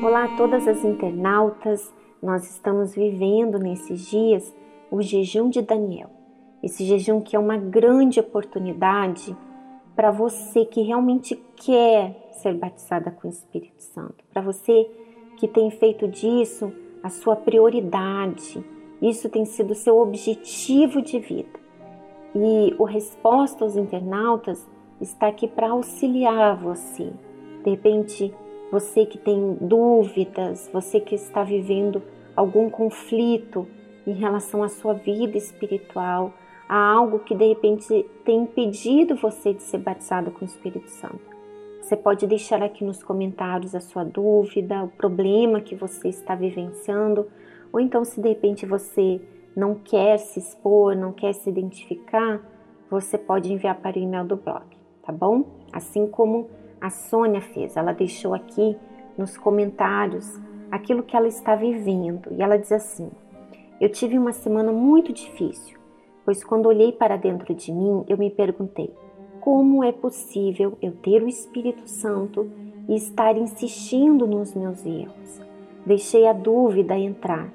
Olá a todas as internautas, nós estamos vivendo nesses dias o jejum de Daniel. Esse jejum que é uma grande oportunidade para você que realmente quer ser batizada com o Espírito Santo, para você que tem feito disso a sua prioridade, isso tem sido seu objetivo de vida. E o Resposta aos Internautas está aqui para auxiliar você. De repente, você que tem dúvidas, você que está vivendo algum conflito em relação à sua vida espiritual, a algo que de repente tem impedido você de ser batizado com o Espírito Santo. Você pode deixar aqui nos comentários a sua dúvida, o problema que você está vivenciando, ou então se de repente você não quer se expor, não quer se identificar, você pode enviar para o e-mail do blog, tá bom? Assim como a Sônia fez, ela deixou aqui nos comentários aquilo que ela está vivendo e ela diz assim: Eu tive uma semana muito difícil, pois quando olhei para dentro de mim, eu me perguntei: como é possível eu ter o Espírito Santo e estar insistindo nos meus erros? Deixei a dúvida entrar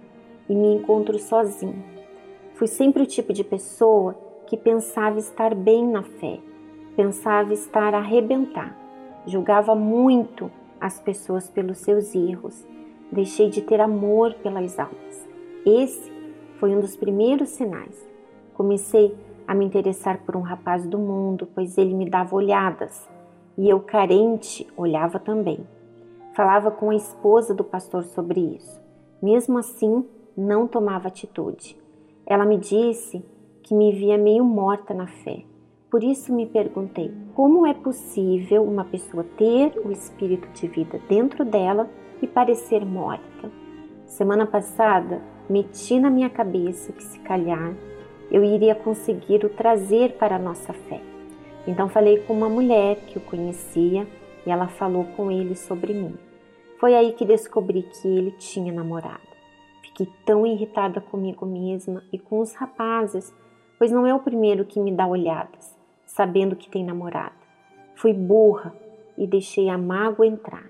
e me encontro sozinho. Fui sempre o tipo de pessoa que pensava estar bem na fé, pensava estar a arrebentar julgava muito as pessoas pelos seus erros, deixei de ter amor pelas almas. Esse foi um dos primeiros sinais. Comecei a me interessar por um rapaz do mundo, pois ele me dava olhadas e eu, carente, olhava também. Falava com a esposa do pastor sobre isso. Mesmo assim, não tomava atitude. Ela me disse que me via meio morta na fé por isso me perguntei: como é possível uma pessoa ter o espírito de vida dentro dela e parecer morta? Semana passada, meti na minha cabeça que se calhar eu iria conseguir o trazer para a nossa fé. Então falei com uma mulher que o conhecia e ela falou com ele sobre mim. Foi aí que descobri que ele tinha namorado. Fiquei tão irritada comigo mesma e com os rapazes, pois não é o primeiro que me dá olhadas sabendo que tem namorada. Fui burra e deixei a mágoa entrar,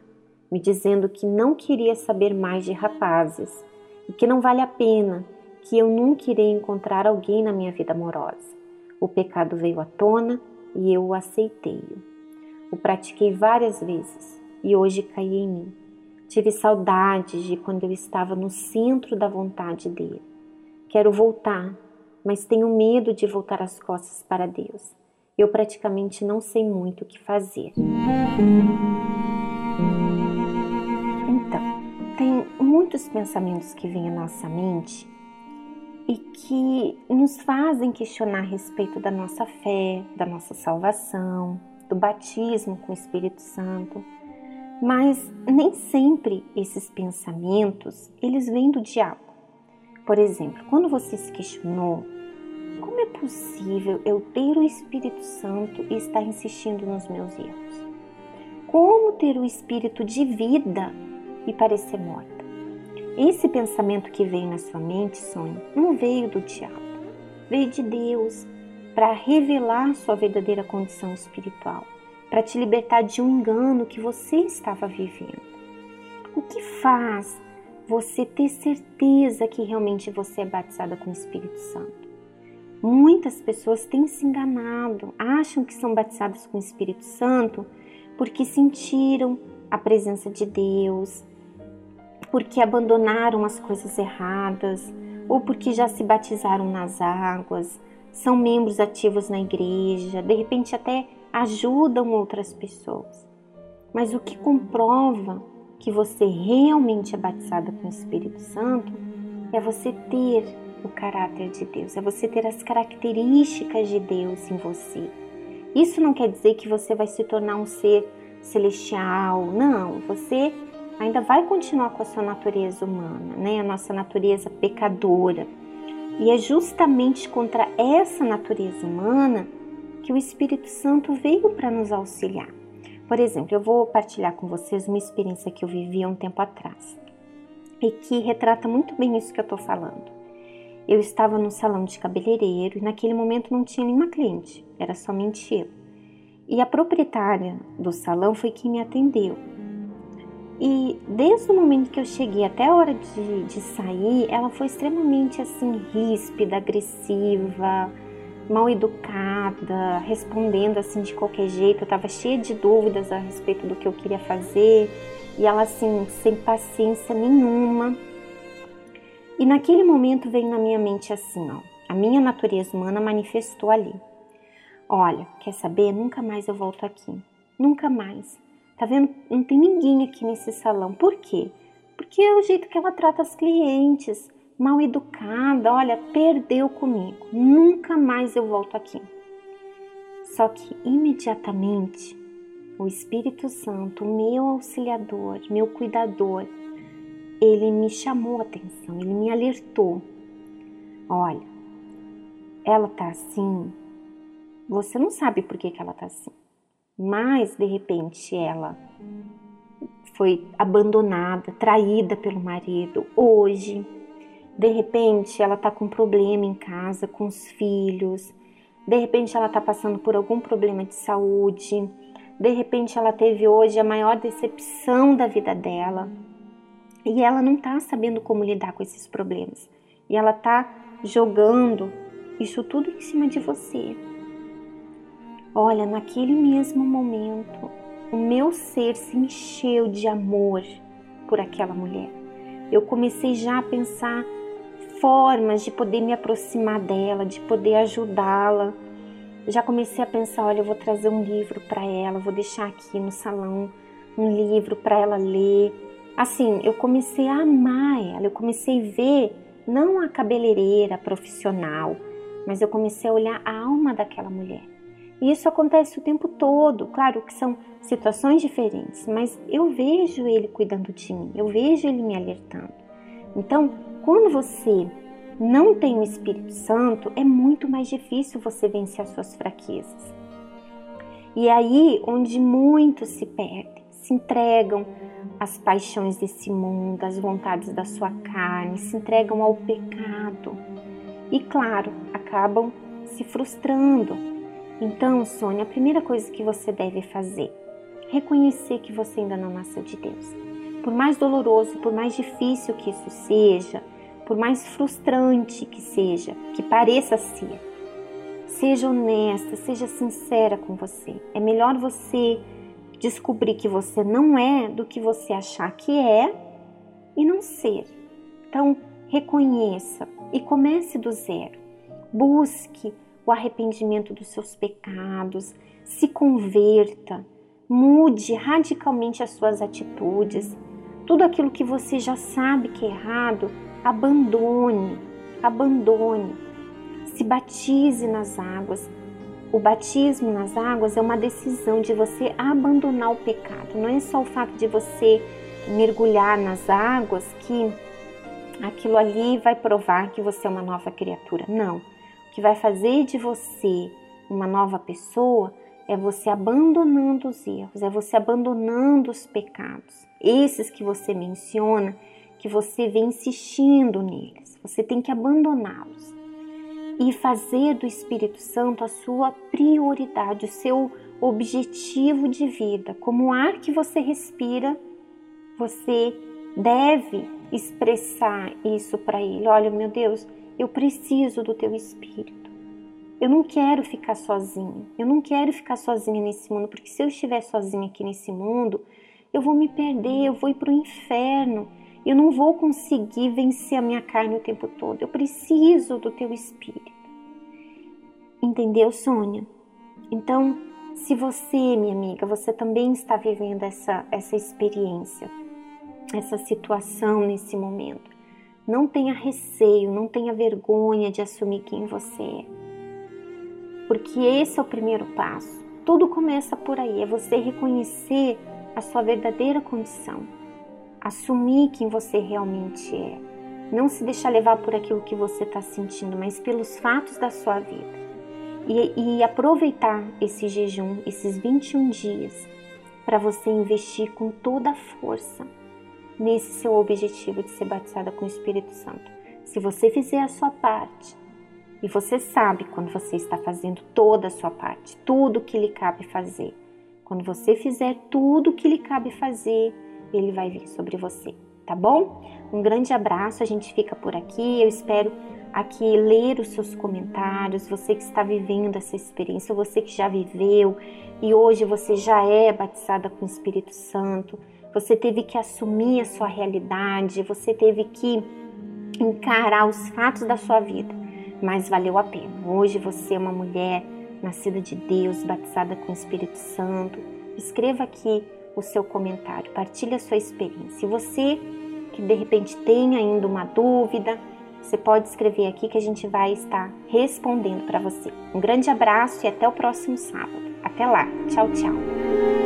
me dizendo que não queria saber mais de rapazes e que não vale a pena, que eu nunca irei encontrar alguém na minha vida amorosa. O pecado veio à tona e eu o aceitei. O pratiquei várias vezes e hoje caí em mim. Tive saudades de quando eu estava no centro da vontade dele. Quero voltar, mas tenho medo de voltar as costas para Deus eu praticamente não sei muito o que fazer. Então, tem muitos pensamentos que vêm à nossa mente e que nos fazem questionar a respeito da nossa fé, da nossa salvação, do batismo com o Espírito Santo. Mas nem sempre esses pensamentos, eles vêm do diabo. Por exemplo, quando você se questionou como é possível eu ter o Espírito Santo e estar insistindo nos meus erros? Como ter o espírito de vida e parecer morta? Esse pensamento que veio na sua mente, sonho, não veio do diabo, veio de Deus para revelar sua verdadeira condição espiritual, para te libertar de um engano que você estava vivendo. O que faz você ter certeza que realmente você é batizada com o Espírito Santo? Muitas pessoas têm se enganado, acham que são batizadas com o Espírito Santo porque sentiram a presença de Deus, porque abandonaram as coisas erradas ou porque já se batizaram nas águas, são membros ativos na igreja, de repente até ajudam outras pessoas. Mas o que comprova que você realmente é batizada com o Espírito Santo é você ter o caráter de Deus, é você ter as características de Deus em você. Isso não quer dizer que você vai se tornar um ser celestial, não, você ainda vai continuar com a sua natureza humana, né? A nossa natureza pecadora. E é justamente contra essa natureza humana que o Espírito Santo veio para nos auxiliar. Por exemplo, eu vou partilhar com vocês uma experiência que eu vivi há um tempo atrás e que retrata muito bem isso que eu estou falando. Eu estava no salão de cabeleireiro e naquele momento não tinha nenhuma cliente, era somente eu. E a proprietária do salão foi quem me atendeu. E desde o momento que eu cheguei até a hora de, de sair, ela foi extremamente assim ríspida, agressiva, mal educada, respondendo assim de qualquer jeito. Eu estava cheia de dúvidas a respeito do que eu queria fazer e ela assim sem paciência nenhuma. E naquele momento veio na minha mente assim, ó, a minha natureza humana manifestou ali. Olha, quer saber? Nunca mais eu volto aqui. Nunca mais. Tá vendo? Não tem ninguém aqui nesse salão. Por quê? Porque é o jeito que ela trata as clientes. Mal educada, olha, perdeu comigo. Nunca mais eu volto aqui. Só que imediatamente o Espírito Santo, meu auxiliador, meu cuidador, ele me chamou a atenção, ele me alertou. Olha, ela tá assim, você não sabe por que, que ela tá assim, mas de repente ela foi abandonada, traída pelo marido hoje. De repente ela tá com problema em casa com os filhos. De repente ela tá passando por algum problema de saúde. De repente ela teve hoje a maior decepção da vida dela e ela não está sabendo como lidar com esses problemas. E ela está jogando isso tudo em cima de você. Olha, naquele mesmo momento, o meu ser se encheu de amor por aquela mulher. Eu comecei já a pensar formas de poder me aproximar dela, de poder ajudá-la. Já comecei a pensar, olha, eu vou trazer um livro para ela, vou deixar aqui no salão um livro para ela ler assim, eu comecei a amar ela, eu comecei a ver não a cabeleireira profissional, mas eu comecei a olhar a alma daquela mulher. E isso acontece o tempo todo, claro que são situações diferentes, mas eu vejo ele cuidando de mim, eu vejo ele me alertando. Então, quando você não tem o Espírito Santo, é muito mais difícil você vencer as suas fraquezas. E é aí onde muitos se perdem, se entregam as paixões desse mundo, as vontades da sua carne, se entregam ao pecado e, claro, acabam se frustrando. Então, Sônia, a primeira coisa que você deve fazer reconhecer que você ainda não nasceu de Deus. Por mais doloroso, por mais difícil que isso seja, por mais frustrante que seja, que pareça ser, seja honesta, seja sincera com você. É melhor você descobrir que você não é do que você achar que é e não ser. Então, reconheça e comece do zero. Busque o arrependimento dos seus pecados, se converta, mude radicalmente as suas atitudes. Tudo aquilo que você já sabe que é errado, abandone, abandone. Se batize nas águas, o batismo nas águas é uma decisão de você abandonar o pecado. Não é só o fato de você mergulhar nas águas que aquilo ali vai provar que você é uma nova criatura. Não. Que vai fazer de você uma nova pessoa é você abandonando os erros, é você abandonando os pecados. Esses que você menciona, que você vem insistindo neles. Você tem que abandoná-los e fazer do Espírito Santo a sua prioridade, o seu objetivo de vida. Como o ar que você respira, você deve expressar isso para Ele. Olha, meu Deus, eu preciso do Teu Espírito. Eu não quero ficar sozinha. Eu não quero ficar sozinha nesse mundo, porque se eu estiver sozinha aqui nesse mundo, eu vou me perder, eu vou ir para o inferno. Eu não vou conseguir vencer a minha carne o tempo todo. Eu preciso do teu espírito. Entendeu, Sônia? Então, se você, minha amiga, você também está vivendo essa, essa experiência, essa situação nesse momento, não tenha receio, não tenha vergonha de assumir quem você é. Porque esse é o primeiro passo. Tudo começa por aí, é você reconhecer a sua verdadeira condição assumir quem você realmente é. Não se deixar levar por aquilo que você está sentindo, mas pelos fatos da sua vida. E, e aproveitar esse jejum, esses 21 dias, para você investir com toda a força nesse seu objetivo de ser batizada com o Espírito Santo. Se você fizer a sua parte, e você sabe quando você está fazendo toda a sua parte, tudo que lhe cabe fazer. Quando você fizer tudo que lhe cabe fazer, ele vai vir sobre você, tá bom? Um grande abraço, a gente fica por aqui. Eu espero aqui ler os seus comentários, você que está vivendo essa experiência, você que já viveu e hoje você já é batizada com o Espírito Santo, você teve que assumir a sua realidade, você teve que encarar os fatos da sua vida, mas valeu a pena. Hoje você é uma mulher nascida de Deus, batizada com o Espírito Santo. Escreva aqui o seu comentário, partilhe a sua experiência. E você que de repente tem ainda uma dúvida, você pode escrever aqui que a gente vai estar respondendo para você. Um grande abraço e até o próximo sábado. Até lá. Tchau, tchau.